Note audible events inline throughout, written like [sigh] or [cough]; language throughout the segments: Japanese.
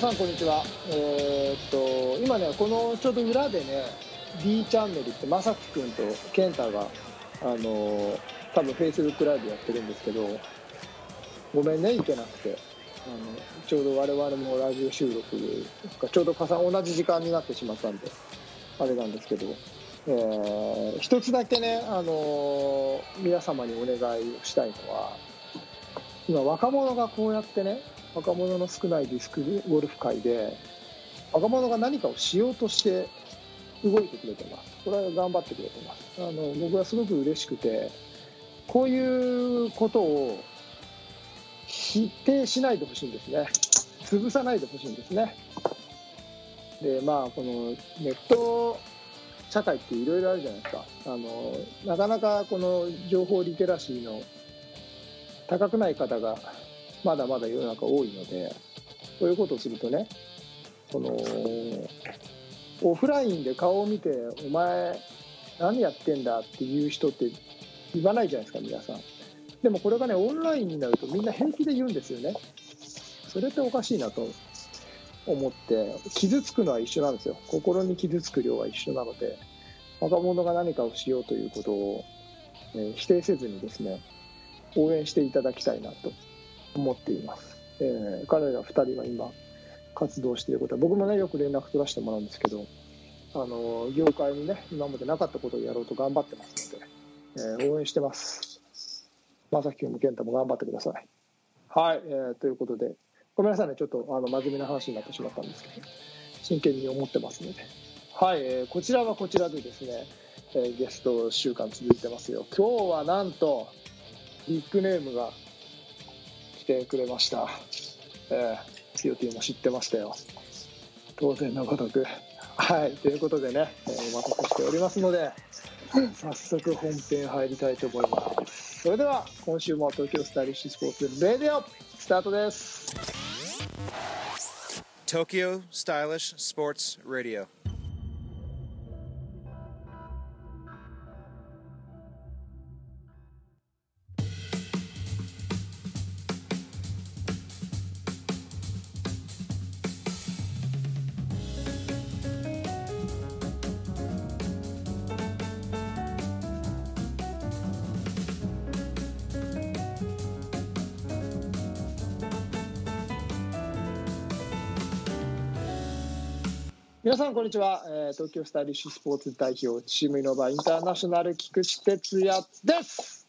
さんこんにちは。えーっと今ねこのちょうど裏でね D チャンネルってまさきくんと健太があのー多分フェイスブックライブやってるんですけどごめんね行けなくてあのちょうど我々もラジオ収録がちょうど重な同じ時間になってしまったんであれなんですけど、えー一つだけねあのー皆様にお願いをしたいのは今若者がこうやってね若者の少ないディスクゴルフ界で若者が何かをしようとして動いてくれてます。これは頑張ってくれてます。あの僕はすごく嬉しくてこういうことを否定しないでほしいんですね。潰さないでほしいんですね。でまあこのネット社会っていろいろあるじゃないですか。あのなかなかこの情報リテラシーの高くない方がまだまだ世の中多いのでこういうことをするとねそのオフラインで顔を見て「お前何やってんだ」っていう人って言わないじゃないですか皆さん。でもこれがねオンラインになるとみんな平気で言うんですよね。それっておかしいなと思って傷つくのは一緒なんですよ。心に傷つく量は一緒なので若者が何かをしようということを、え否定せずにですね応援していただきたいなと。思っています、えー彼ら2人が今活動していること。は僕もねよく連絡取らせてもらうんですけどあの業界にね今までなかったことをやろうと頑張ってますので、えー応援してます。正樹君も健太も頑張ってください。はい、えーということでごめんなさいね。ちょっとあの真面目な話になってしまったんですけど真剣に思ってますので。はい、えーこちらはこちらでですね、えーゲスト週間続いてますよ。今日はなんとビッグネームがてくれました。えーも知ってましたよ。当然のごとく。はいということでね、えーお待たせしておりますので早速本編入りたいと思います。それでは今週も東京スタイリッシュスポーツレディオスタートです。Tokyo Stylish Sports Radio. 皆さんこんにちは、えー東京スタイリッシュスポーツ代表チームイノバインターナショナル菊池哲也です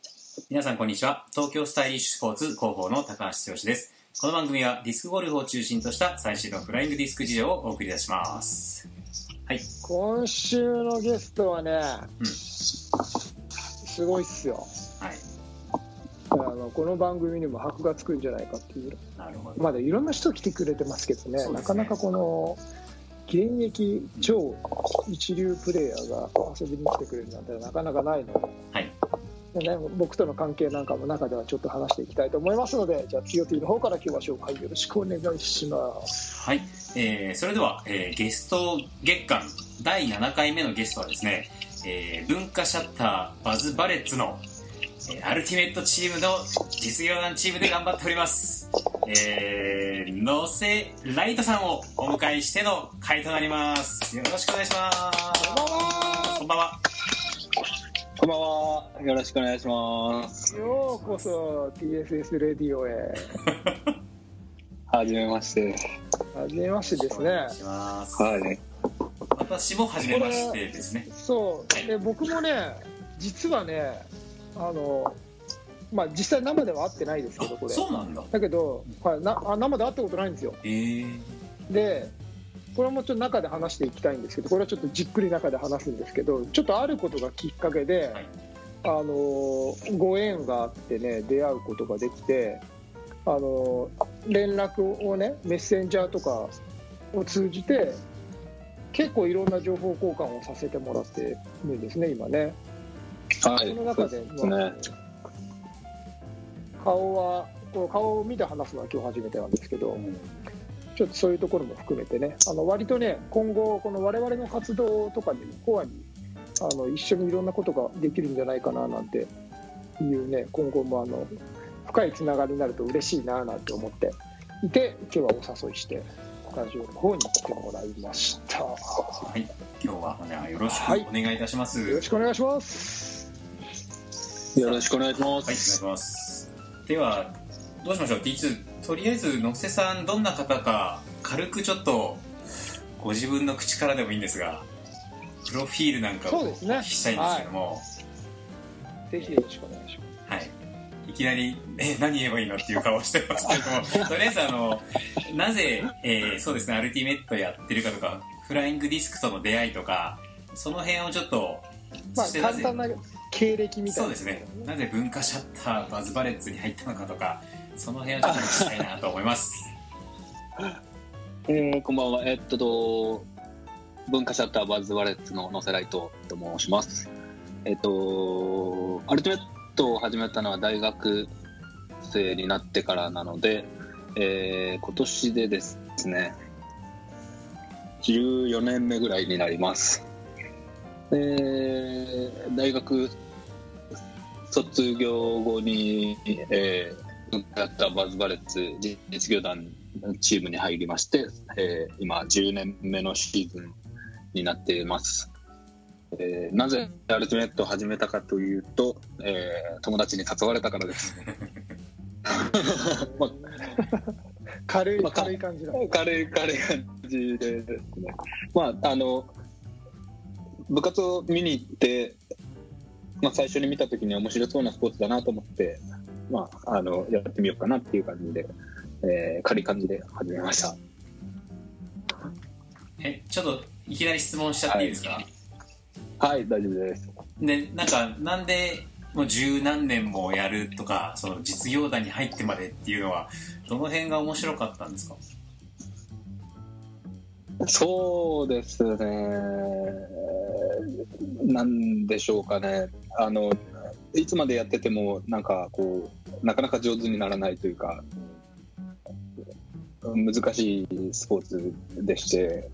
皆さんこんにちは。東京スタイリッシュスポーツ広報の高橋剛です。この番組はディスクゴルフを中心とした最新のフライングディスク事情をお送りいたします。はい。今週のゲストはね、うんすごいっすよはい。あのこの番組にも箔がつくんじゃないかっていうなるほど。まだいろんな人来てくれてますけどねねなかなかこの現役超一流プレーヤーが遊びに来てくれるなんてなかなかないのではい。でね、僕との関係なんかも中ではちょっと話していきたいと思いますのでじゃあ TOT の方から今日は紹介よろしくお願いしますはい。えー、それでは、えーゲスト月間第7回目のゲストはですね、えー文化シャッターバズバレッツの、えーアルティメットチームの実業団チームで頑張っております。えー、野瀬ライトさんをお迎えしての回となります。よろしくお願いします。こんばんはこんばんは。こんばんは。よろしくお願いします。ようこそ TSS レディオへはじめまして。はじめましてですねお願いします。はい。私も初めましてですね。そうで僕もね実はねあのまあ実際生では会ってないですけどこれそうなんだ。だけど、はい、なあ生で会ったことないんですよえー、でこれもちょっと中で話していきたいんですけどこれはちょっとじっくり中で話すんですけどちょっとあることがきっかけで、はいあのご縁があってね出会うことができてあの連絡をねメッセンジャーとかを通じて結構いろんな情報交換をさせてもらってるんですね今ね。はい。その中でそうまあですね。顔はこう顔を見て話すのは今日初めてなんですけど、ちょっとそういうところも含めてねあの割とね今後この我々の活動とかにもコアにあの一緒にいろんなことができるんじゃないかななんていうね今後もあの深いつながりになると嬉しいななんて思っていて今日はお誘いしてスタジオの方に来てもらいました。よはい。今日は、ね、よろしくはいお願いいたします。ろしくお願いします。よろしくお願いしまはい、お願いす。します。では、どうしましょう ?T2。とりあえず、野瀬さん、どんな方か、軽くちょっと、ご自分の口からでもいいんですが、プロフィールなんかをお聞きしたいんですけども、ぜひよろしくお願いしまはい。いきなり、え、何言えばいいのっていう顔をしてますけども、[laughs] とりあえず、あの、なぜ、えーそうですね、アルティメットやってるかとか、フライングディスクとの出会いとか、その辺をちょっと、す。まあ簡単な経歴みたいな。そうですね。なぜ文化シャッター、バズバレッツに入ったのかとか、その辺をちょっと聞きたいなと思います。え [laughs] ーこんばんは。えっとと、文化シャッターバズバレッツの野瀬ライトと申します。えっと、アルティメットを始めたのは大学生になってからなので、えー今年でですね、14年目ぐらいになります。えー大学卒業後に、えーやったバズバレッツ実業団チームに入りまして、えー今10年目のシーズンになっています、えーなぜアルティメットを始めたかというと、えー友達に誘われたからです。[laughs] [laughs] ま軽い、まあ軽い感じだ。あ、軽い軽い感じでですね。まああの部活を見に行って、まあ、最初に見た時に面白そうなスポーツだなと思って、まあ、あのやってみようかなっていう感じで、えー軽い感じで始めました。え、ちょっと、いきなり質問しちゃっていいですか、はい。大丈夫です。で、なんか、なんで、もう十何年もやるとか、その実業団に入ってまでっていうのは、どの辺が面白かったんですか？そうですね、なんでしょうかね、あのいつまでやってても、なんかこう、なかなか上手にならないというか、難しいスポーツでして、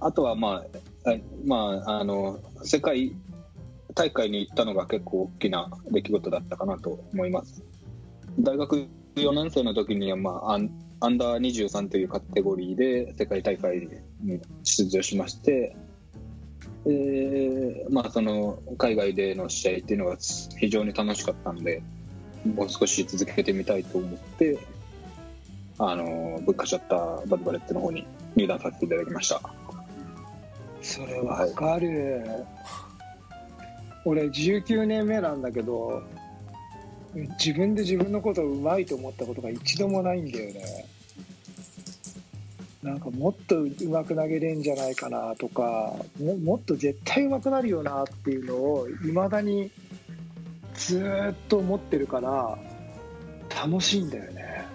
あとは、まあ、まあ、あの世界大会に行ったのが結構大きな出来事だったかなと思います。大学4年生の時には、まあ、アンダー23というカテゴリーで世界大会に出場しまして、えーまあ、その海外での試合っていうのが非常に楽しかったのでもう少し続けてみたいと思ってあの文化シャッターバズバレッツの方に入団させていただきましたそれわかる。俺19年目なんだけど、自分で自分のことをうまいと思ったことが一度もないんだよね。なんかもっとうまく投げれんじゃないかなとかももっと絶対うまくなるよなっていうのをいまだにずーっと思ってるから楽しいんだよね。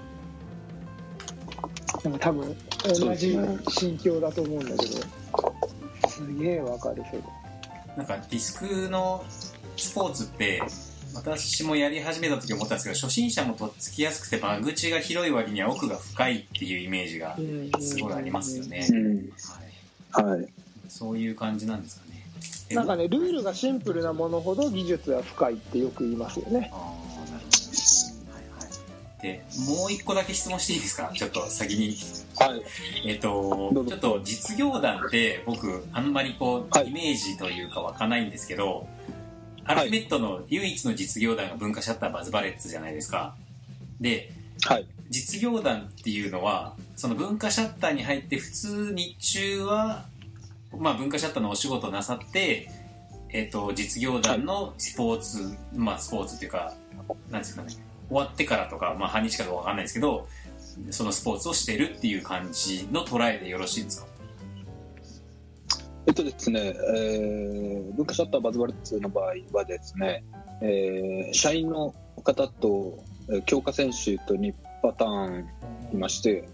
なんか多分同じ心境だと思うんだけど。すげえわかるそれなんかディスクのスポーツって私もやり始めた時思ったんですけど初心者もとっつきやすくて間口が広い割には奥が深いっていうイメージがすごいありますよね、うんはい、はい。そういう感じなんですかね。えなんかねルールがシンプルなものほど技術は深いってよく言いますよね。あーなるほど。はいはい。でもう一個だけ質問していいですか？ちょっと先に。はい。えっ、とちょっと実業団って僕あんまりこう、はい。イメージというか湧かないんですけどアルティメットの唯一の実業団が文化シャッターバズバレッツじゃないですか。ではい。実業団っていうのはその文化シャッターに入って普通日中は、まあ、文化シャッターのお仕事をなさって、えっと実業団のスポーツ、まあスポーツっていうかなんですかね終わってからとか、まあ、半日かどうかわかんないですけどそのスポーツをしてるっていう感じの捉えでよろしいですか？えっとですね、えー、文化シャッターバズバレッツの場合はですね、えー社員の方とえー強化選手と2パターンいまして、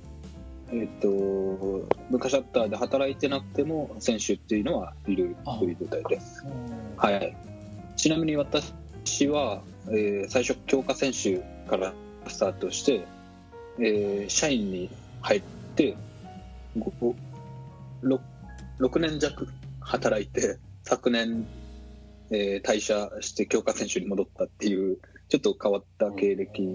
えっと、文化シャッターで働いてなくても選手っていうのはいるという状態です。はい。ちなみに私は、えー最初強化選手からスタートして、えー社員に入って、ごろ6年弱働いて、昨年、えー退社して強化選手に戻ったっていう、ちょっと変わった経歴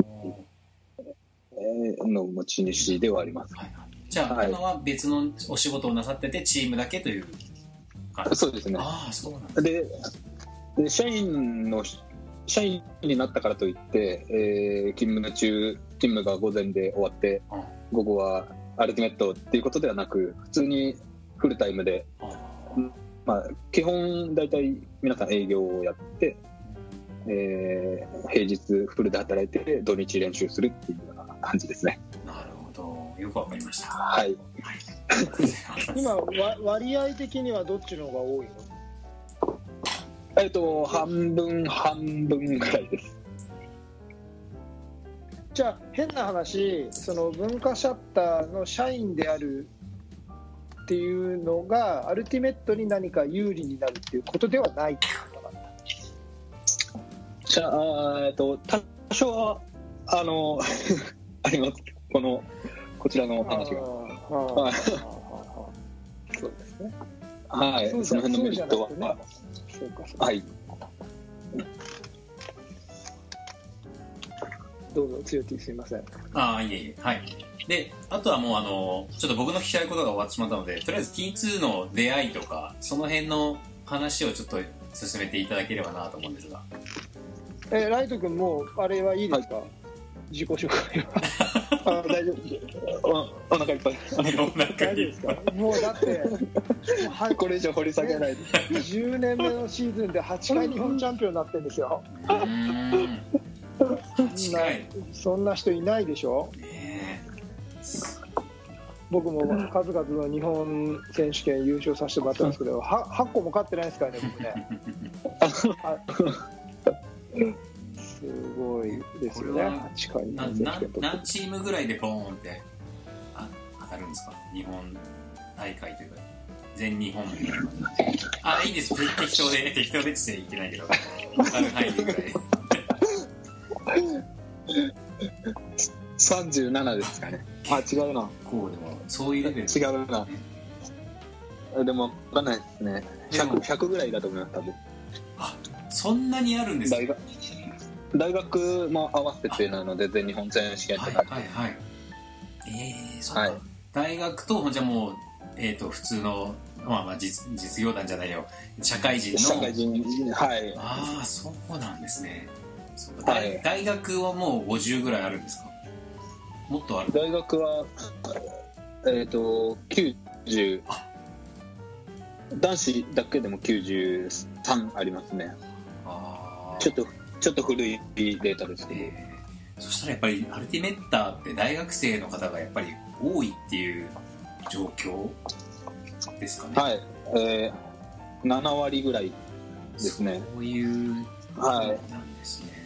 えーの持ち主ではあります。はいはい。じゃあ、はい。今は別のお仕事をなさっててチームだけというそうですね。ああそうなんだでで社員の社員になったからといって、えー勤務中勤務が午前で終わってうん。午後はアルティメットっていうことではなく普通にフルタイムで、あまあ、基本大体皆さん営業をやって、えー平日フルで働いて土日練習するっていうような感じですね。ーなるほど。よくわかりました。はい。今わ割合的にはどっちの方が多いの？えっと半分半分ぐらいです。じゃあ変な話その文化シャッターの社員であるっていうのがアルティメットに何か有利になるっていうことではないってことなんだじゃあえっと多少はあの [laughs] あります。このこちらの話が。あーあーあーあー。そうですね。はい。その辺のメリットは。ねそうかそうか。はい。どうぞ強気すみません。ああいえいえ。はいであとはもうあのちょっと僕の聞きたいことが終わってしまったのでとりあえず T2 の出会いとかその辺の話をちょっと進めていただければなと思うんですが。えライト君もうあれはいいですか、自己紹介は。[laughs] あ大丈夫。おお腹いっぱい。お腹大丈夫にですかもうだってはこれ以上掘り下げないで。10年目のシーズンで8回日本チャンピオンになってるんですよ。うーん。そんな近いそんな人いないでしょ？ね僕も数々の日本選手権優勝させてもらってますけどは8個も勝ってないですからね僕ね。[laughs] はい。すごいですよね。これは8回日な本選手な権取って。何チームぐらいでボーンってあ当たるんですか？日本大会というか。全日本。あいいです。適 [laughs] 適当で適当でっていけないけど。当たる範囲でぐらい37ですかねあ違うな。こうでもそういうレベル。違うな。でも分かんないですね。でも。100, 100ぐらいだと思います多分。そんなにあるんですか？大学大学も合わせてなので全日本選手権はいとか。はいはいええー、そうか、はい。大学とじゃあもうえっ、と普通のまあまあ実実業団じゃないよ。社会人の。社会人はい。ああそうなんですね。そうか。はい。大大学はもう50ぐらいあるんですか？もっとある。大学はえっ、と90男子だけでも93ありますね。あー。ちょっとちょっと古いデータですけど、えーそしたらやっぱりアルティメッターって大学生の方がやっぱり多いっていう状況ですかね。はい、えー、7割ぐらいですね。そういうはい。なんですね。はい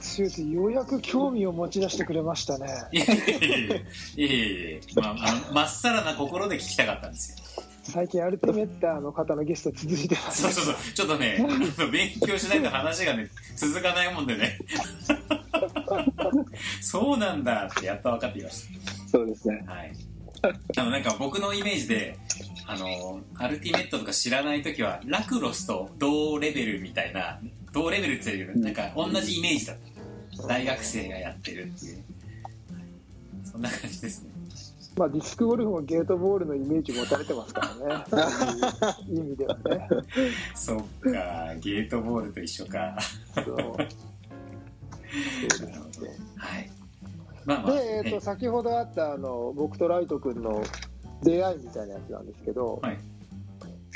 強いようやく興味を持ち出してくれましたねいやいやいやいやいやいやまあまっさらな心で聞きたかったんですよ最近アルティメッターの方のゲスト続いてますそうそうそうちょっとね勉強しないと話がね続かないもんでねそうなんだってやっと分かってきましたそうですねはい。あの、なんか僕のイメージで、あの、アルティメットとか知らないときは、ラクロスと同レベルみたいな、同レベルっていうなんか同じイメージだった。大学生がやってるっていう。そんな感じですね。まあ、ディスクゴルフもゲートボールのイメージ持たれてますからねそういう意味ではねそっか、ゲートボールと一緒か。そうそうですねはい。まあまあ、で、えー、とね先ほどあったあの僕とライト君の出会いみたいなやつなんですけど、はい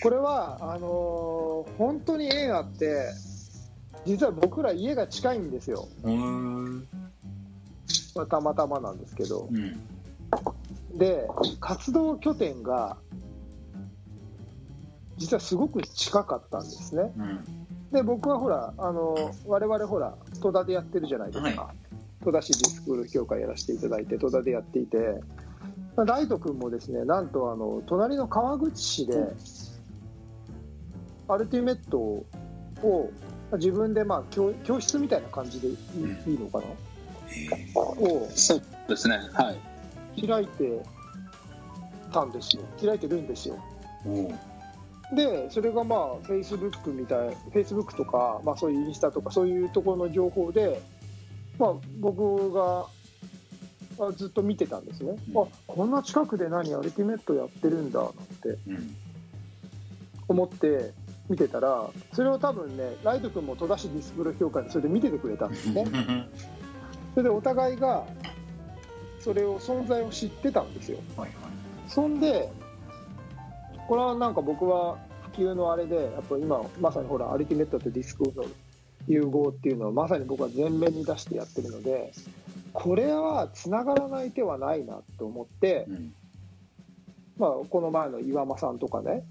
これはあのー本当に縁あって実は僕ら家が近いんですよ。まあ、たまたまなんですけど。うん。で活動拠点が実はすごく近かったんですね。うん。で僕はほらあの我々ほら戸田でやってるじゃないですか、は戸田市ディスクゴルフ協会やらせていただいて戸田でやっていて。ライト君もですねなんとあの隣の川口市でアルティメットを自分でまあ教教室みたいな感じでいい,、のかな？えをそうですね。はい。開いてたんですよ。開いてるんですよ。でそれがまあフェイスブックみたいフェイスブックとか、まあ、そういうインスタとかそういうところの情報で、まあ、僕があずっと見てたんですね、うん。あこんな近くで何アルティメットやってるんだなんてうん。思って見てたらそれを多分ねライト君も戸田市ディスプロ協会でそれで見ててくれたんですね。それでお互いがそれを存在を知ってたんですよ。はいはい。そんでこれはなんか僕は普及のあれでやっぱ今まさにほらアルティメットとディスコの融合っていうのをまさに僕は前面に出してやってるのでこれはつながらない手はないなと思って、うん。まあ、この前の岩間さんとかね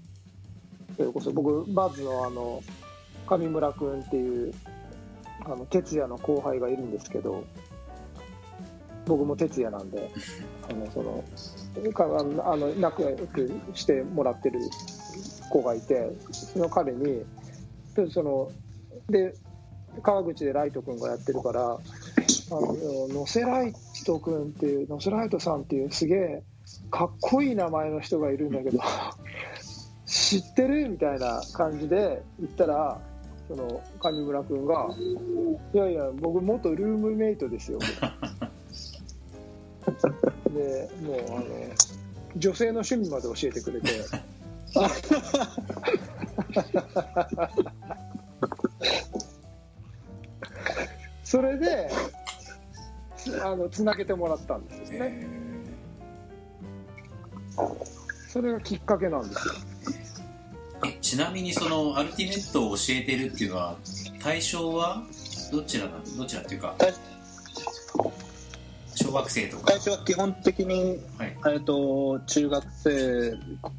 それこそ僕バズのあの上村君っていうあの哲也の後輩がいるんですけど僕も哲也なんであのそのかあの仲良くしてもらってる子がいてその彼にでそので川口でライト君がやってるからあのノセライト君っていうノセライトさんっていうすげえかっこいい名前の人がいるんだけど知ってる？みたいな感じで言ったらその上村君が「いやいや僕元ルームメイトですよ」でもうあの女性の趣味まで教えてくれて。それでつあのつなげてもらったんですよね。それがきっかけなんですよ。ちなみにそのアルティメットを教えてるっていうのは対象はどちらなどちらっていうか対小学生とか。最初は基本的に、はい。えっと中学生、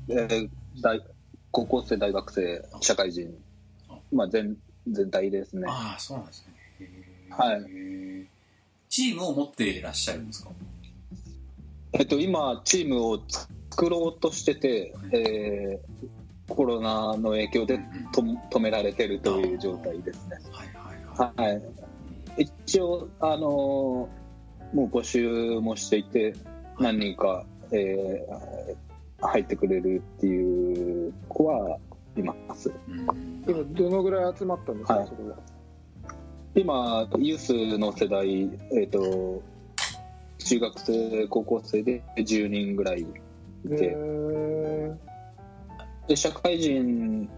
えー大高校生大学生社会人、まあ、全全体ですね。ああそうなんですね。はい。チームを持っていらっしゃるんですか？えっと、今チームを作ろうとしてて、えーコロナの影響でと止められてるという状態ですね。はいはいはい。はい。一応あのーもう募集もしていて何人か、えー入ってくれるっていう子はいます。うん。今どのぐらい集まったんですか、はい。それは？今ユースの世代えっ、と中学生高校生で10人ぐらいいへてーで社会人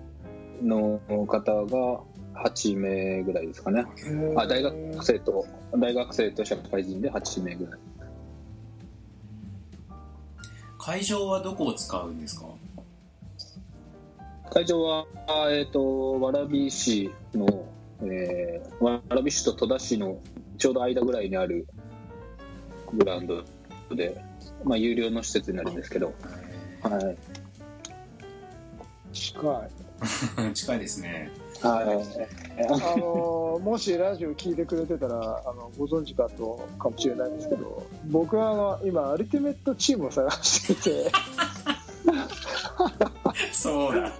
の方が8名ぐらいですかね。あ大学生と大学生と社会人で8名ぐらい。会場はどこを使うんですか？会場は、えー、と蕨市の、えー、蕨市と戸田市のちょうど間ぐらいにあるグラウンドで、まあ、有料の施設になるんですけど、はい近い。[laughs] 近いですね。はい、あのもしラジオ聞いてくれてたらあのご存知かとかもしれないんですけど僕はあの今アルティメットチームを探していて。そうだ。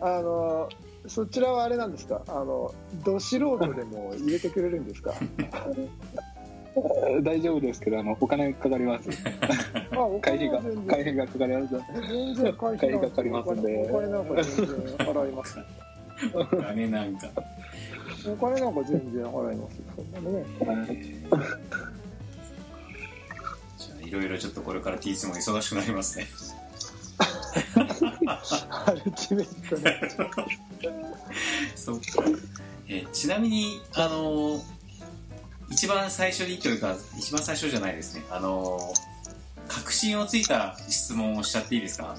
あのそちらはあれなんですか？あのど素人でも入れてくれるんですか？[laughs] [laughs] 大丈夫ですけどあのお金かかります。会費が会費がかかります。全然会費がかかりますんでお金なんか。全然払いますお金なんかお金なんか全然払いますそんなのねじゃあいろいろちょっとこれから T スも忙しくなりますね。アルティメットねそうか、えーちなみにあのー一番最初にというか一番最初じゃないですね。あのー確信をついた質問をしちゃっていいですか？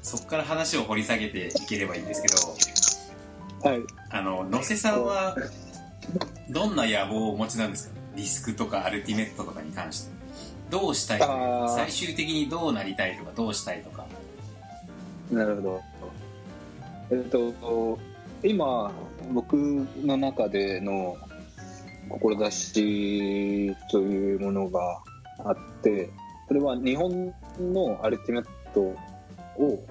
そこから話を掘り下げていければいいんですけど。はい。あの野瀬さんはどんな野望をお持ちなんですか？ディスクとかアルティメットとかに関して。どうしたいというあー。最終的にどうなりたいとか？どうしたいとか？なるほど。えっと、今、僕の中での志というものがあって、それは日本のアルティメットを、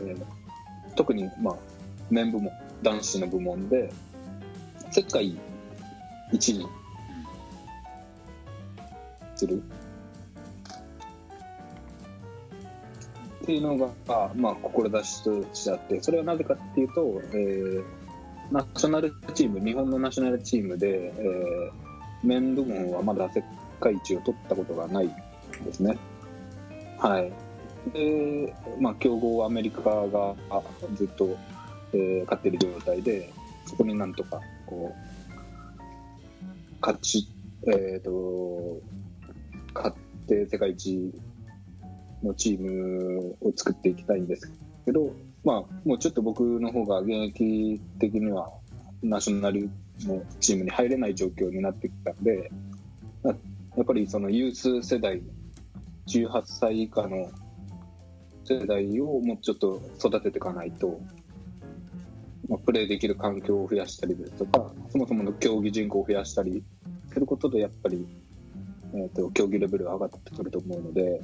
えー特に、まあ、面部門、男子の部門で、世界一にする。っていうのが、まあ、志としてあってそれはなぜかっていうと、えーナショナルチーム日本のナショナルチームで、えー、面部門はまだ世界一を取ったことがないんですね。はい。で、まあ、強豪アメリカがあずっと、えー勝ってる状態で、そこになんとか、こう、勝ち、えっ、と、勝って世界一のチームを作っていきたいんですけど、まあ、もうちょっと僕の方が現役的にはナショナルのチームに入れない状況になってきたんで、やっぱりそのユース世代、18歳以下の世代をもうちょっと育てていかないと、まあ、プレーできる環境を増やしたりですとか、そもそもの競技人口を増やしたりすることで、やっぱり、えー、と競技レベルが上がってくると思うので、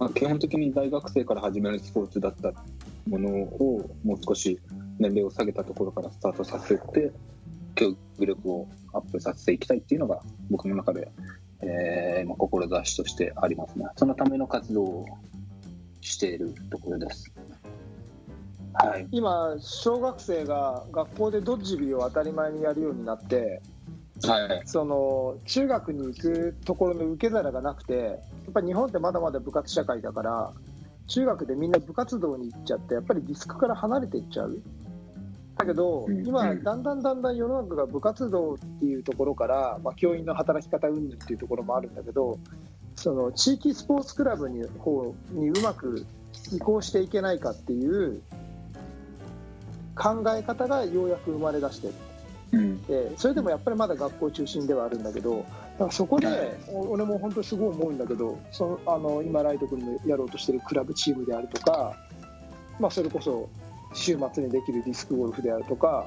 まあ、基本的に大学生から始めるスポーツだったものをもう少し年齢を下げたところからスタートさせて競技力をアップさせていきたいっていうのが僕の中で、えーまあ、志としてありますね。そのための活動をしているところです。はい。今小学生が学校でドッジビーを当たり前にやるようになってはい。その中学に行くところの受け皿がなくてやっぱり日本ってまだまだ部活社会だから中学でみんな部活動に行っちゃってやっぱりディスクから離れていっちゃう。だけど今だんだんだんだん世の中が部活動っていうところから、まあ、教員の働き方云々っていうところもあるんだけどその地域スポーツクラブに方にうまく移行していけないかっていう考え方がようやく生まれ出してるうん。でそれでもやっぱりまだ学校中心ではあるんだけどだからそこで、俺も本当すごい思うんだけどそのあの今ライト君のやろうとしてるクラブチームであるとか、まあ、それこそ週末にできるディスクゴルフであるとか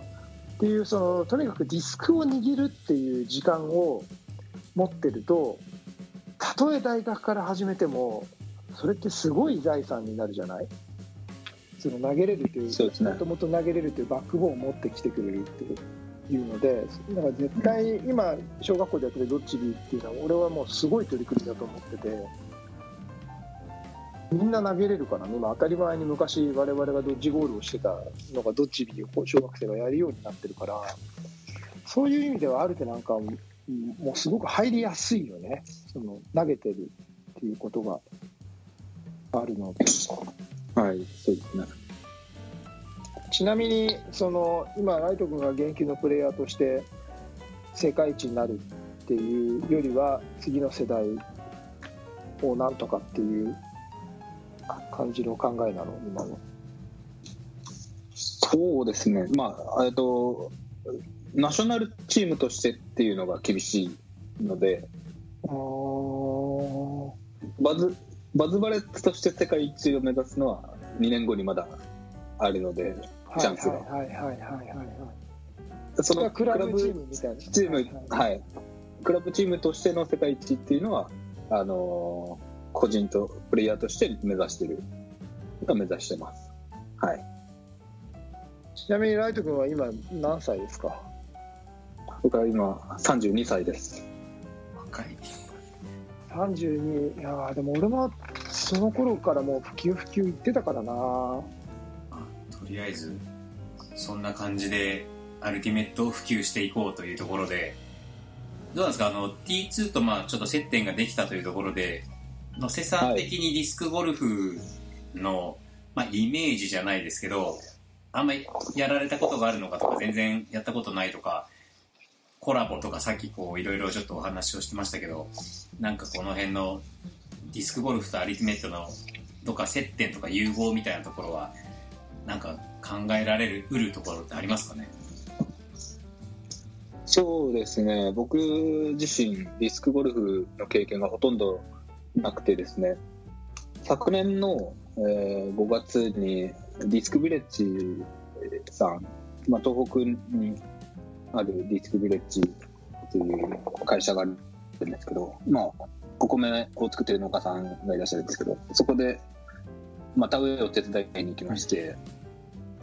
っていうそのとにかくディスクを握るっていう時間を持ってるとたとえ大学から始めてもそれってすごい財産になるじゃない？その投げれるというもともと投げれるというバックボーンを持ってきてくれるっていういうのでだから絶対今小学校でやってるドッジビーっていうのは俺はもうすごい取り組みだと思っててみんな投げれるからね。今当たり前に昔我々がドッジボールをしてたのがドッジビーを小学生がやるようになってるからそういう意味ではある程度なんかもうすごく入りやすいよね。その投げてるっていうことがあるので。はいそうですね。ちなみにその今ライト君が現役のプレイヤーとして世界一になるっていうよりは次の世代をなんとかっていう感じの考えなの？今の。そうですね、まあ、えっと、ナショナルチームとしてっていうのが厳しいので、バズバズバレッツとして世界一を目指すのは2年後にまだあるので、チャンスが。はいはいはいはいはいはい。そのクラブチームみたいなチーム、はいはい、クラブチームとしての世界一っていうのは、あのー個人とプレイヤーとして目指してる、が目指してます。はい。ちなみにライト君は今何歳ですか？僕は今32歳です。若い。32いやーでも俺もその頃からもう普及普及言ってたからなとりあえずそんな感じでアルティメットを普及していこうというところで。どうなんですか？あの T2 とまあちょっと接点ができたというところで野瀬さん的にディスクゴルフの、まあ、イメージじゃないですけどあんまりやられたことがあるのかとか全然やったことないとかコラボとかさっきこういろいろちょっとお話をしてましたけどなんかこの辺のディスクゴルフとアルティメットのどっか接点とか融合みたいなところはなんか考えられるうるところってありますかね？そうですね、僕自身、ディスクゴルフの経験がほとんどなくてですね、昨年の、えー5月にディスクビレッジさん、まあ、東北にあるディスクビレッジという会社があるんですけど、まあ、お米を作ってる農家さんがいらっしゃるんですけど、そこで、まあ、田植えを手伝いに行きまして、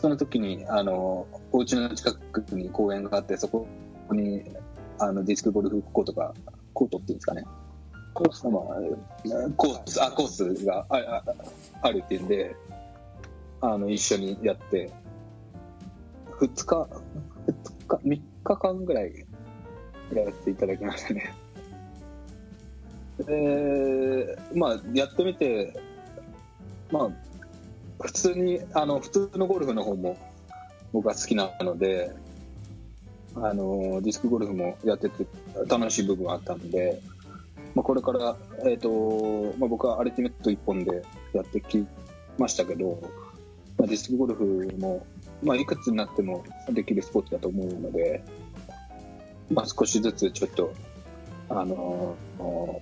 その時に、あの、お家の近くに公園があって、そこに、あの、ディスクゴルフコートが、コートっていうんですかね。コース、まあ、コース、あ、コースがあああるっていうんで、あの、一緒にやって、二日、二日、三日間ぐらいやらせていただきましたね。えーまあ、やってみて、まあ、普通にあの普通のゴルフの方も僕は好きなのであのディスクゴルフもやってて楽しい部分があったので、まあ、これから、えーとまあ、僕はアルティメット1本でやってきましたけど、まあ、ディスクゴルフも、まあ、いくつになってもできるスポーツだと思うので、まあ、少しずつちょっとあの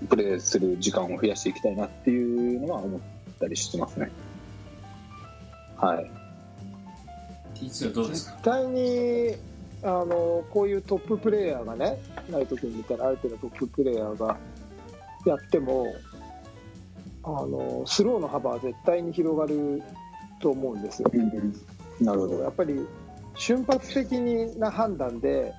プレーする時間を増やしていきたいなっていうのは思ってたりしてますね。はい。T2 はどうですか？絶対にあのこういうトッププレーヤーがねナイト君みたいな相手のトッププレーヤーがやってもあのスローの幅は絶対に広がると思うんですよ。なるほど。やっぱり瞬発的な判断で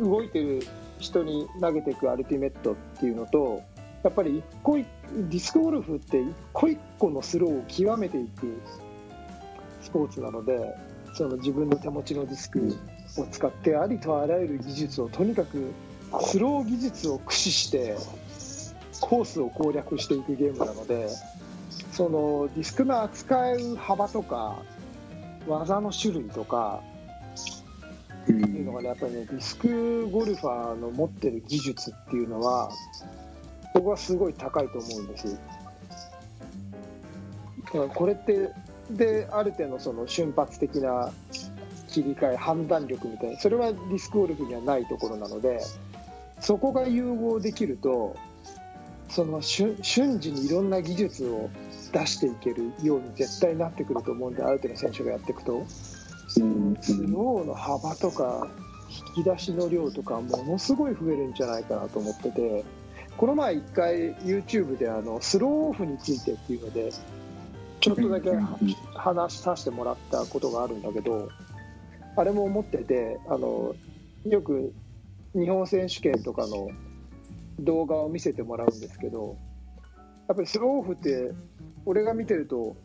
動いてる人に投げていくアルティメットっていうのとやっぱり一個一ディスクゴルフって一個一個のスローを極めていくスポーツなのでその自分の手持ちのディスクを使ってありとあらゆる技術をとにかくスロー技術を駆使してコースを攻略していくゲームなのでそのディスクの扱う幅とか技の種類とかうっていうのがねやっぱりねディスクゴルファーの持ってる技術っていうのは僕はすごい高いと思うんですだからこれってである程度その瞬発的な切り替え判断力みたいなそれはディスクゴルフにはないところなのでそこが融合できるとその瞬時にいろんな技術を出していけるように絶対なってくると思うんである程度選手がやっていくと。スローの幅とか引き出しの量とかものすごい増えるんじゃないかなと思っててこの前一回 YouTube であのスローオフについてっていうのでちょっとだけ話させてもらったことがあるんだけどあれも思っててあのよく日本選手権とかの動画を見せてもらうんですけどやっぱりスローオフって俺が見てると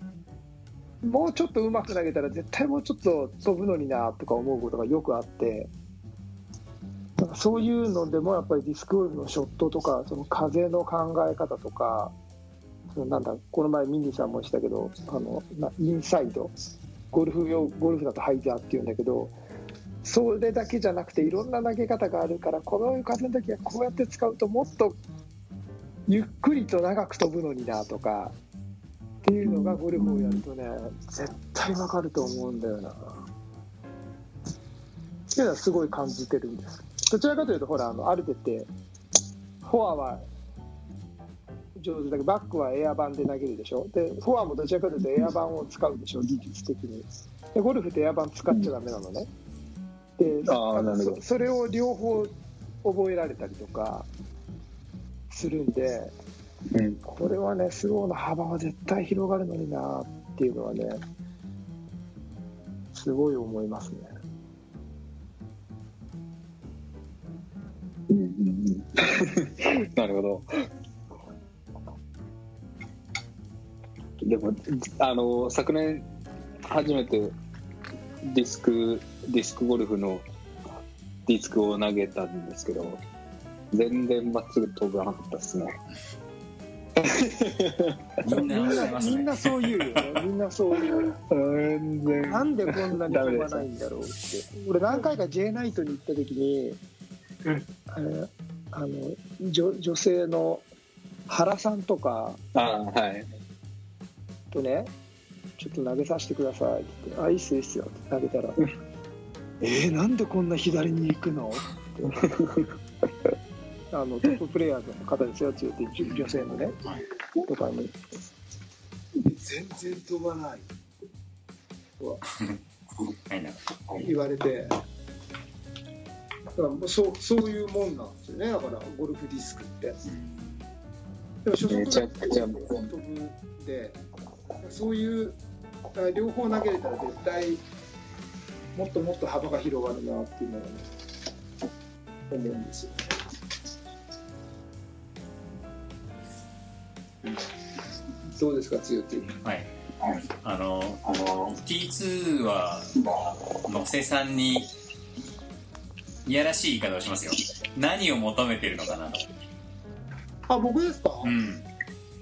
もうちょっと上手く投げたら絶対もうちょっと飛ぶのになとか思うことがよくあってかそういうのでもやっぱりディスクゴルのショットとかその風の考え方とかそのなんだこの前ミニーさんもしたけどあのインサイドゴルフ用ゴルフだとハイザーっていうんだけどそれだけじゃなくていろんな投げ方があるからこの風の時はこうやって使うともっとゆっくりと長く飛ぶのになとかっていうのがゴルフをやるとね絶対わかると思うんだよな。っていうのはすごい感じてるんです。どちらかというとほらあのアルテってフォアは上手だけどバックはエアバンで投げるでしょ。でフォアもどちらかというとエアバンを使うでしょ技術的に。でゴルフってエアバン使っちゃダメなのね、であーなそそれを両方覚えられたりとかするんでうん。これはねスローの幅は絶対広がるのになっていうのはねすごい思いますね [laughs] なるほど。でも、あの、昨年初めてディスク、ディスクゴルフのディスクを投げたんですけど、全然まっすぐ飛ばなかったですね。みんなねみんなそう言うよねみんなそう言う全然。なんでこんなに飛ばないんだろうって俺何回か J ナイトに行った時に、あれあの女女性の原さんとかあはい。とねちょっと投げさせてくださいって。言って「あいいっすいいっすよ」って投げたら「えー、なんでこんな左に行くの?」って。あのトッププレイヤーの方ですよ強いて女女性のね。とかに。全然飛ばない。[laughs] はい。な言われて。だからもうそうそういうもんなんですよね。だからゴルフディスクって。でも初速めちゃが飛ぶんでそういうあ両方投げれたら絶対もっともっと幅が広がるなっていうのは、ね、思うんですよどうですか強ってはい。あの T2 は野瀬さんにいやらしい言い方をしますよ。何を求めてるのかなと。あ僕ですか、うん。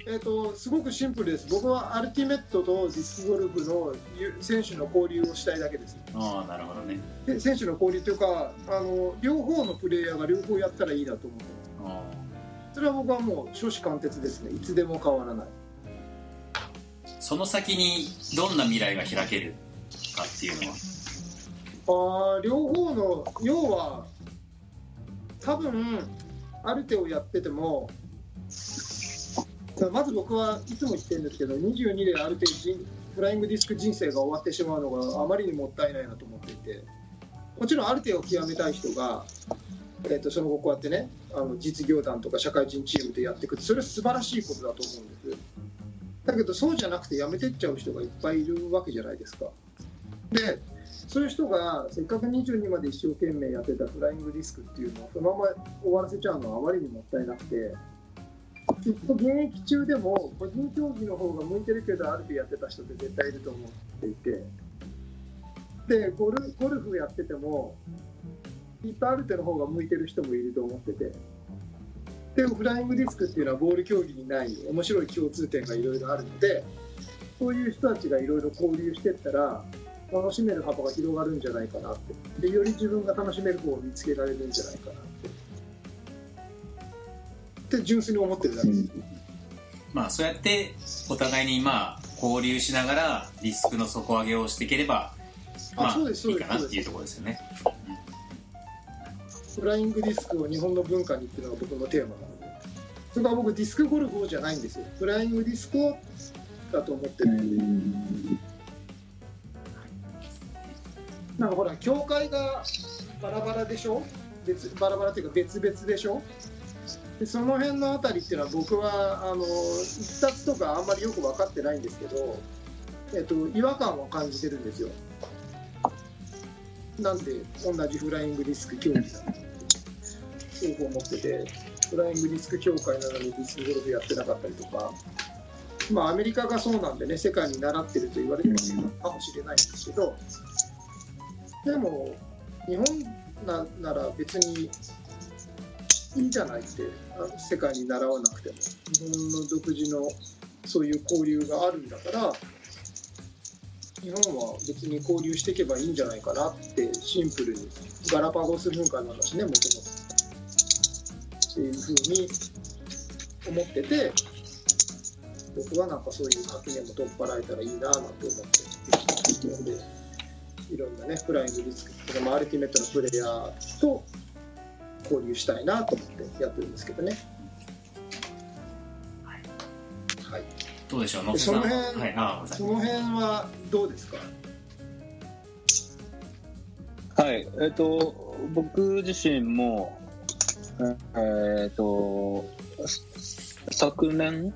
えー、とすごくシンプルです。僕はアルティメットとディスクゴルフのゆ選手の交流をしたいだけです。ああなるほどね。で選手の交流というかあの両方のプレイヤーが両方やったらいいなと思って。あそれは僕はもう初志貫徹ですね。いつでも変わらない。ーその先にどんな未来が開けるかっていうのはあー両方の要は多分アルテをやっててもまず僕はいつも言ってるんですけど22でアルテ人フライングディスク人生が終わってしまうのがあまりにもったいないなと思っていてもちろんアルテを極めたい人が、えー、とその後こうやってねあの実業団とか社会人チームでやっていくそれは素晴らしいことだと思うんです。だけどそうじゃなくてやめてっちゃう人がいっぱいいるわけじゃないですか。でそういう人がせっかく22まで一生懸命やってたフライングディスクっていうのをそのまま終わらせちゃうのはあまりにもったいなくてきっと現役中でも個人競技の方が向いてるけどある程度やってた人って絶対いると思っていてでゴルゴルフやっててもきっとある程度の方が向いてる人もいると思っててでもフライングディスクっていうのはボール競技にない面白い共通点がいろいろあるのでそういう人たちがいろいろ交流してったら楽しめる幅が広がるんじゃないかなって。でより自分が楽しめる方を見つけられるんじゃないかなって。って純粋に思ってるだけ。です、まあそうやってお互いにまあ交流しながらリスクの底上げをしていければまああそうですいいそうです。かなっていうところですよね。フライングディスクを日本の文化にっていうのが僕のテーマなので。それは僕ディスクゴルフをじゃないんですよ。フライングディスクをだと思ってるなんかほら教会がバラバラでしょ？別バラバラっていうか別々でしょ？でその辺のあたりっていうのは僕はあの一冊とかあんまりよく分かってないんですけど、えっと、違和感を感じてるんですよ。なんで同じフライングディスク競技なのそう思っててフライングディスク協会なのにディスクゴルフやってなかったりとかまあアメリカがそうなんでね世界に習ってると言われてるかもしれないんですけどでも日本ななら別にいいんじゃないって世界に習わなくても日本の独自のそういう交流があるんだから日本は別に交流していけばいいんじゃないかなってシンプルにガラパゴス文化なんだしねもともとっていうふうに思ってて僕はなんかそういう垣根も取っ払えたらいいななんて思ってるのでいろんなねフライングディスクとかまあアルティメットのプレイヤーと交流したいなと思ってやってるんですけどね。はい、どうでしょう？その辺、はい。その辺はどうですか？はい、えっ、と、僕自身も、えっ、と、昨年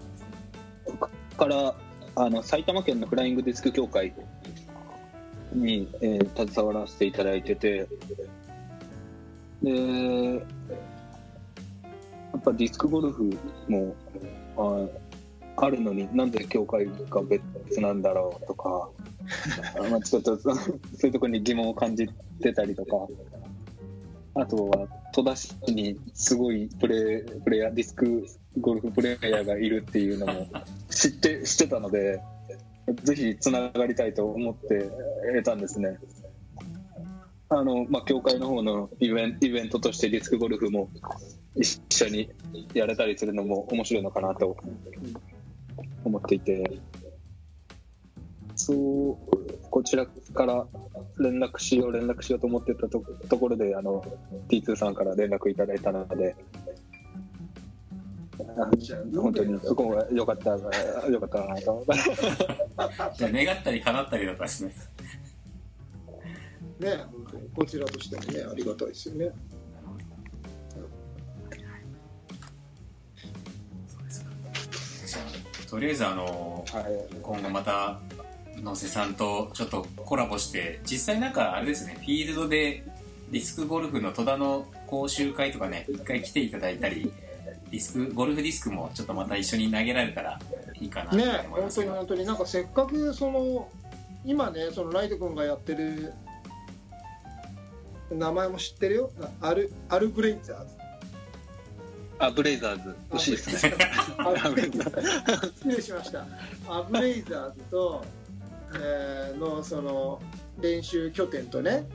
から、あの、埼玉県のフライングディスク協会に、えー携わらせていただいてて、で、やっぱディスクゴルフも、ああるのになんで協会が別なんだろうとか、あ [laughs] まあ、ちょっとそういうところに疑問を感じてたりとか、あとは戸田市にすごいプレプレイヤー、ディスクゴルフプレイヤーがいるっていうのも知って知ってたので、ぜひつながりたいと思って得たんですね。あのまあ、協会の方のイベンイベントとしてディスクゴルフも一緒にやれたりするのも面白いのかなと思っていて、そう、こちらから連絡しよう、連絡しようと思ってたとところで、あの、T2 さんから連絡いただいたので、本当に。そこが良かった、良かった。なと。思って。じゃあ願ったり叶ったりだったですね。ね本当にこちらとしてもねありがたいですよね。とりあえずあのはい。今後また野瀬さんとちょっとコラボして実際なんかあれですねフィールドでディスクゴルフの戸田の講習会とかね一回来ていただいたりディスクゴルフディスクもちょっとまた一緒に投げられたらいいかなとね思いま本当に本当に。なんかせっかくその今ねそのライト君がやってる名前も知ってるよ。アルアルブレイザーズ。あブレイザーズ。欲しいですね。失礼しました。アブレイザーズと、えーのその練習拠点とね、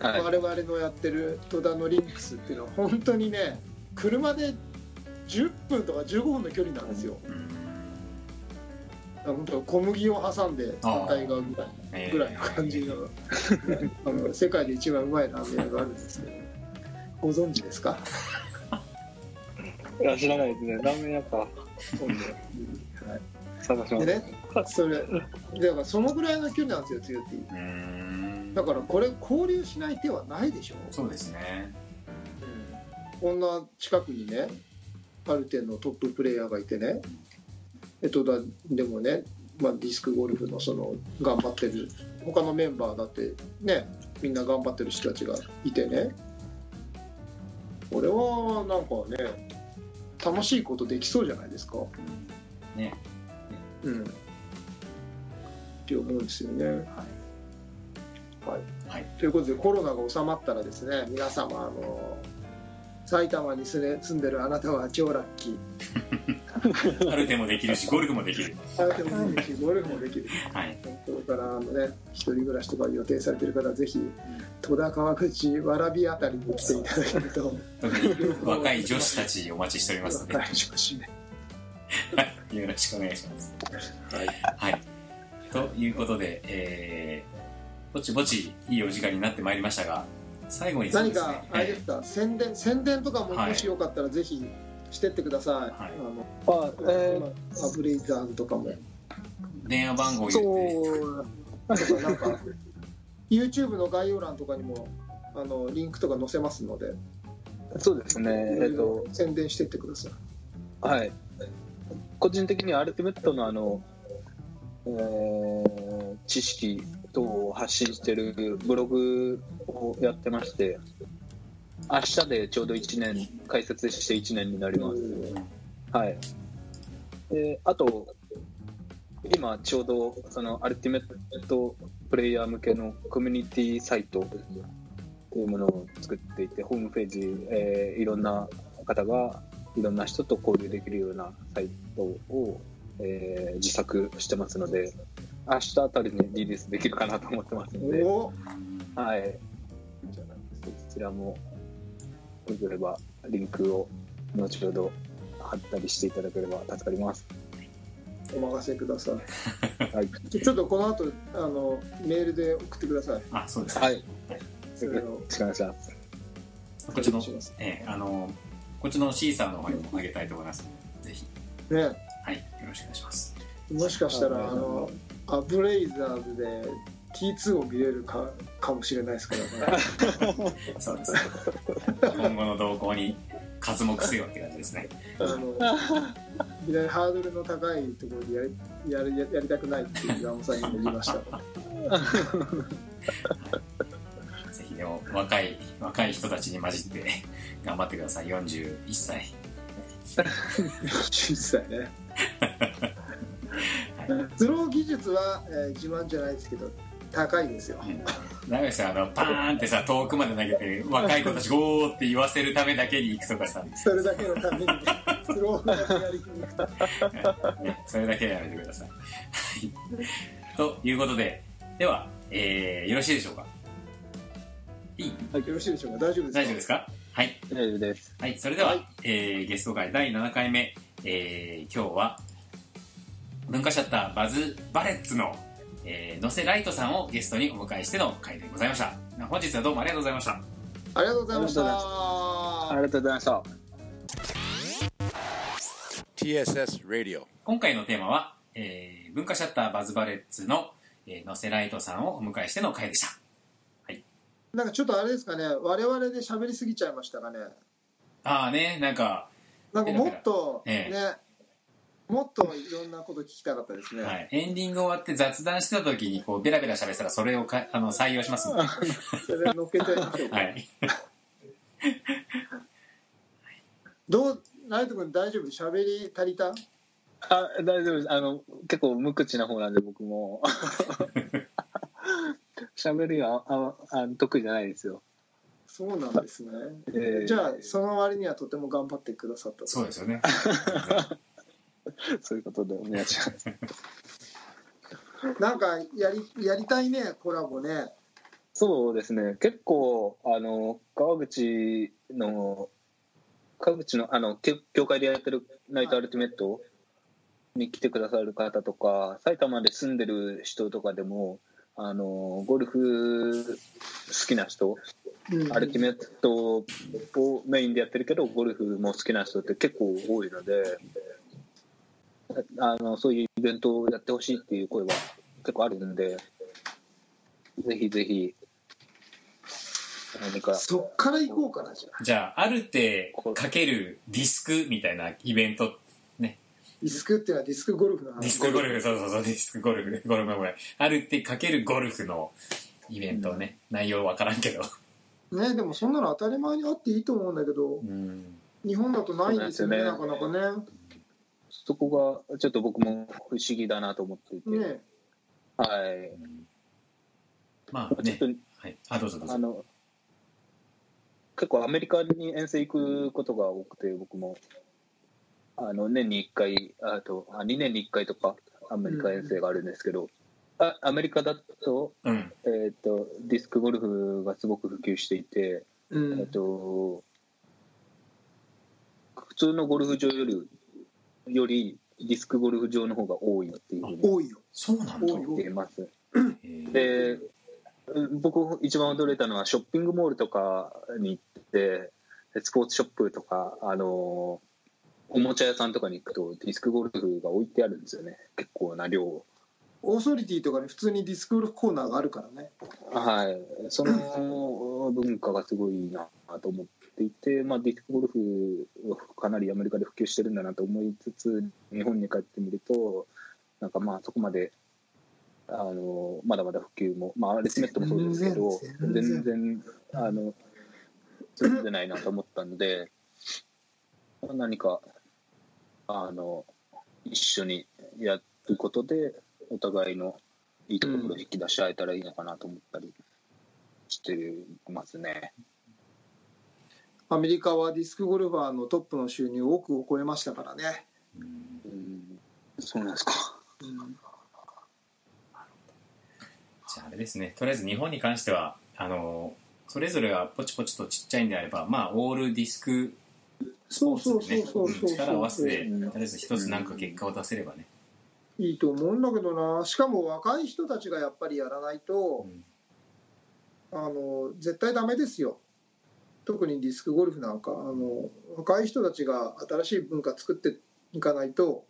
はい。我々のやってる戸田のリンクスっていうのは本当にね車で10分とか15分の距離なんですよ、うん。本当小麦を挟んで反対側ぐらいえーぐらいの感じのあの世界で一番うまいラーメン屋があるんですけどご存知ですか？いや知らないですね。ラーメン屋か。今度探しまですねそれだからそのぐらいの距離なんですよ強ってだからこれ交流しない手はないでしょ、そうですね。こん。な近くにねアルテンのトッププレイヤーがいてね。えっとだでもね、まあ、ディスクゴルフのその頑張ってる他のメンバーだってねみんな頑張ってる人たちがいてね。これはなんかね楽しいことできそうじゃないですか。ね。うん。って思うんですよね。はい。はい、はい。ということでコロナが収まったらですね皆様あの埼玉に住,、ね、住んでるあなたは超ラッキー。アルテもできるしゴルフもできる。あなたもできるしゴルフもできる。はい。これからあのね一人暮らしとか予定されてる方はぜひ戸田川口蕨あたりに来ていただけると。[laughs] 若い女子たちお待ちしておりますので。若い女子ね。[laughs] よろしくお願いします。はい。はい。ということでえー、ぼちぼちいいお時間になってまいりましたが最後にそう何ですね。かあれですか、宣伝宣伝とかもはい。もしよかったらぜひしてってください、はい。あのあえアブレイザーズとかも。電話番号言って。そう。なんか YouTube の概要欄とかにもあのリンクとか載せますので、そうですね。えっと宣伝してってください。はい。個人的にはアルティメットのあの、えー知識等を発信してるブログをやってまして明日でちょうど1年開設して1年になりますはい。で、あと、今ちょうどそのアルティメットプレイヤー向けのコミュニティサイトというものを作っていて、ホームページ、えーいろんな方がいろんな人と交流できるようなサイトを、えー自作してますので、明日あたりにリリースできるかなと思ってますので、おはい。じゃあそちらも、よければリンクを後ほど貼ったりしていただければ助かります。お任せくださいはい。ちょっとこの後あのメールで送ってくださいあそうですはい。よそれをろしくお願いします。こっちのえーあのこっちのシーサーの方にもあげたいと思いますぜひねはいよろしくお願いしますもしかしたらあのアブレイザーズで T2 を見れるかかもしれないですから。ね [laughs] そうですね。今後の動向に数目せよって感じですね。あのハードルの高いところでやりやりやりたくないっていう山本さんにも言いました。ぜひでも若い若い人たちに混じって頑張ってください。41歳。[laughs] 実際ね [laughs] スロー技術は、えー自慢じゃないですけど高いですよ。ダメですよあのパーンってさ遠くまで投げて若い子たちゴーって言わせるためだけに行くとかさ、それだけのためにねスローだけやりに行く [laughs] それだけはやめてください。はい。ということででは、えーよろしいでしょうか？いい？よろしいでしょうか？大丈夫ですか？大丈夫ですか？はい。大丈夫です。はい、それでは、はい。えーゲスト会第7回目、えー今日は文化シャッター Buzz Bullets の、えー、野瀬ライトさんをゲストにお迎えしての回でございました。本日はどうもありがとうございました。ありがとうございました。ありがとうございました。TSS Radio. 今回のテーマは、えー文化シャッター Buzz Bullets の、えー野瀬ライトさんをお迎えしての回でした。なんかちょっとあれですかね。我々で喋りすぎちゃいましたかね。ああねなんか、なんかもっとえねえもっといろんなこと聞きたかったですね、はい、エンディング終わって雑談してた時にこうベラベラ喋ってたらそれをかあの採用しますので、は [laughs] それ乗っけてみましょうか、い、[laughs] どうライト君大丈夫？喋り足りた？あ、大丈夫です。あの、結構無口な方なんで僕も。[laughs] 喋りはああ得意じゃないですよ。そうなんですね。えーじゃあ、その割にはとても頑張ってくださったと。そうですよね [laughs] そういうことでお願いします。[laughs] なんかやり、やりたいね、コラボね。そうですね、結構、あの川口の、川口のあの協協会でやってるナイトアルティメットに来てくださる方とか、埼玉で住んでる人とかでも、あのゴルフ好きな人、うんアルティメットをメインでやってるけど、ゴルフも好きな人って結構多いので、あのそういうイベントをやってほしいっていう声は結構あるんで、ぜひぜひ、何か、そっから行こうかな、じゃあ。じゃあアルテかけるディスクみたいなイベントね。ディスクっていうのはディスクゴルフの話。ディスクゴルフそうそうそうディスクゴルフ。ゴルフごめんアルテかけるゴルフのイベントね、内容わからんけど。ね、でもそんなの当たり前にあっていいと思うんだけど、うん。日本だとないんですよね、なかなかね。そこがちょっと僕も不思議だなと思っていて、ね。はい。まあね。ちょっと、はい。あどうぞどうぞ。あの、結構アメリカに遠征行くことが多くて、僕も。あの、年に1回、あと、あ2年に1回とか、アメリカ遠征があるんですけど、あアメリカだと、うん。えっ、と、ディスクゴルフがすごく普及していて、うん。えっ、と、普通のゴルフ場より、よりディスクゴルフ場の方が多いっていうふうに多いよ。そうなんだています。で僕一番驚いたのはショッピングモールとかに行ってスポーツショップとかあのおもちゃ屋さんとかに行くとディスクゴルフが置いてあるんですよね結構な量オーソリティとかに普通にディスクゴルフコーナーがあるからね。はいその文化がすごいなと思っていて、まあ、ディスクゴルフかなりアメリカで普及してるんだなと思いつつ日本に帰ってみるとなんかまあそこまであのまだまだ普及も、まあ、アルティメットもそうですけど全然あの進んでないなと思ったので何かあの一緒にやることでお互いのいいところを引き出し合えたらいいのかなと思ったりしてますね。アメリカはディスクゴルファーのトップの収入を億を超えましたからね。うんそうなんですか。うんじゃああれですねとりあえず日本に関してはあのそれぞれがポチポチとちっちゃいんであればまあオールディスクスポーツでねそうそうそうそううん力を合わせてうんとりあえず一つなんか結果を出せればね、いいと思うんだけどな。しかも若い人たちがやっぱりやらないと、あの絶対ダメですよ。特にディスクゴルフなんかあの若い人たちが新しい文化作っていかないと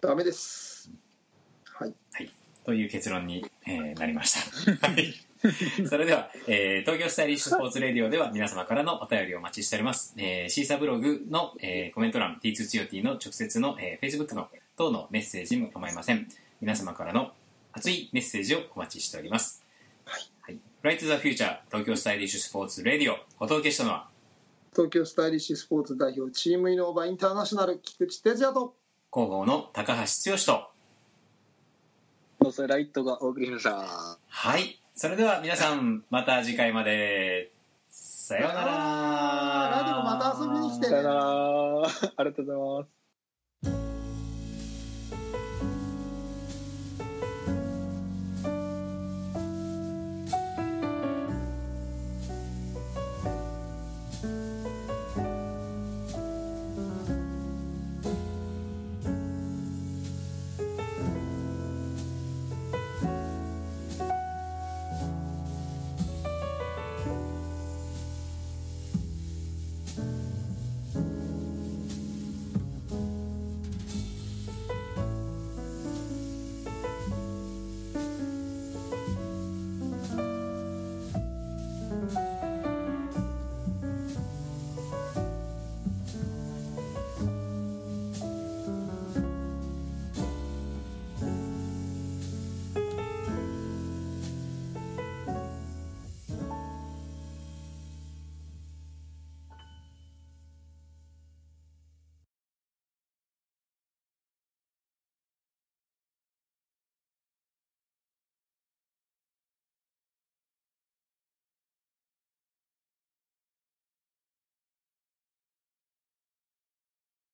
ダメです。はい。はいという結論に、えーなりました。はい。[laughs] それでは、えー東京 Stylish Sports Radio では皆様からのお便りをお待ちしております。えー Seesaa ブログの、えーコメント欄、T2 ツヨティの直接の、えー Facebook の等のメッセージも構いません。皆様からの熱いメッセージをお待ちしております。はい。Right to the Future 東京スタイリッシュスポーツレディオお届けしたのは東京スタイリッシュスポーツ代表チームイノーバインターナショナル菊池哲也と広報の高橋剛とノセライトがお送りしました。はい。それでは皆さん、また次回まで。さようなら。ラディオまた遊びに来てさよなら。ありがとうございます。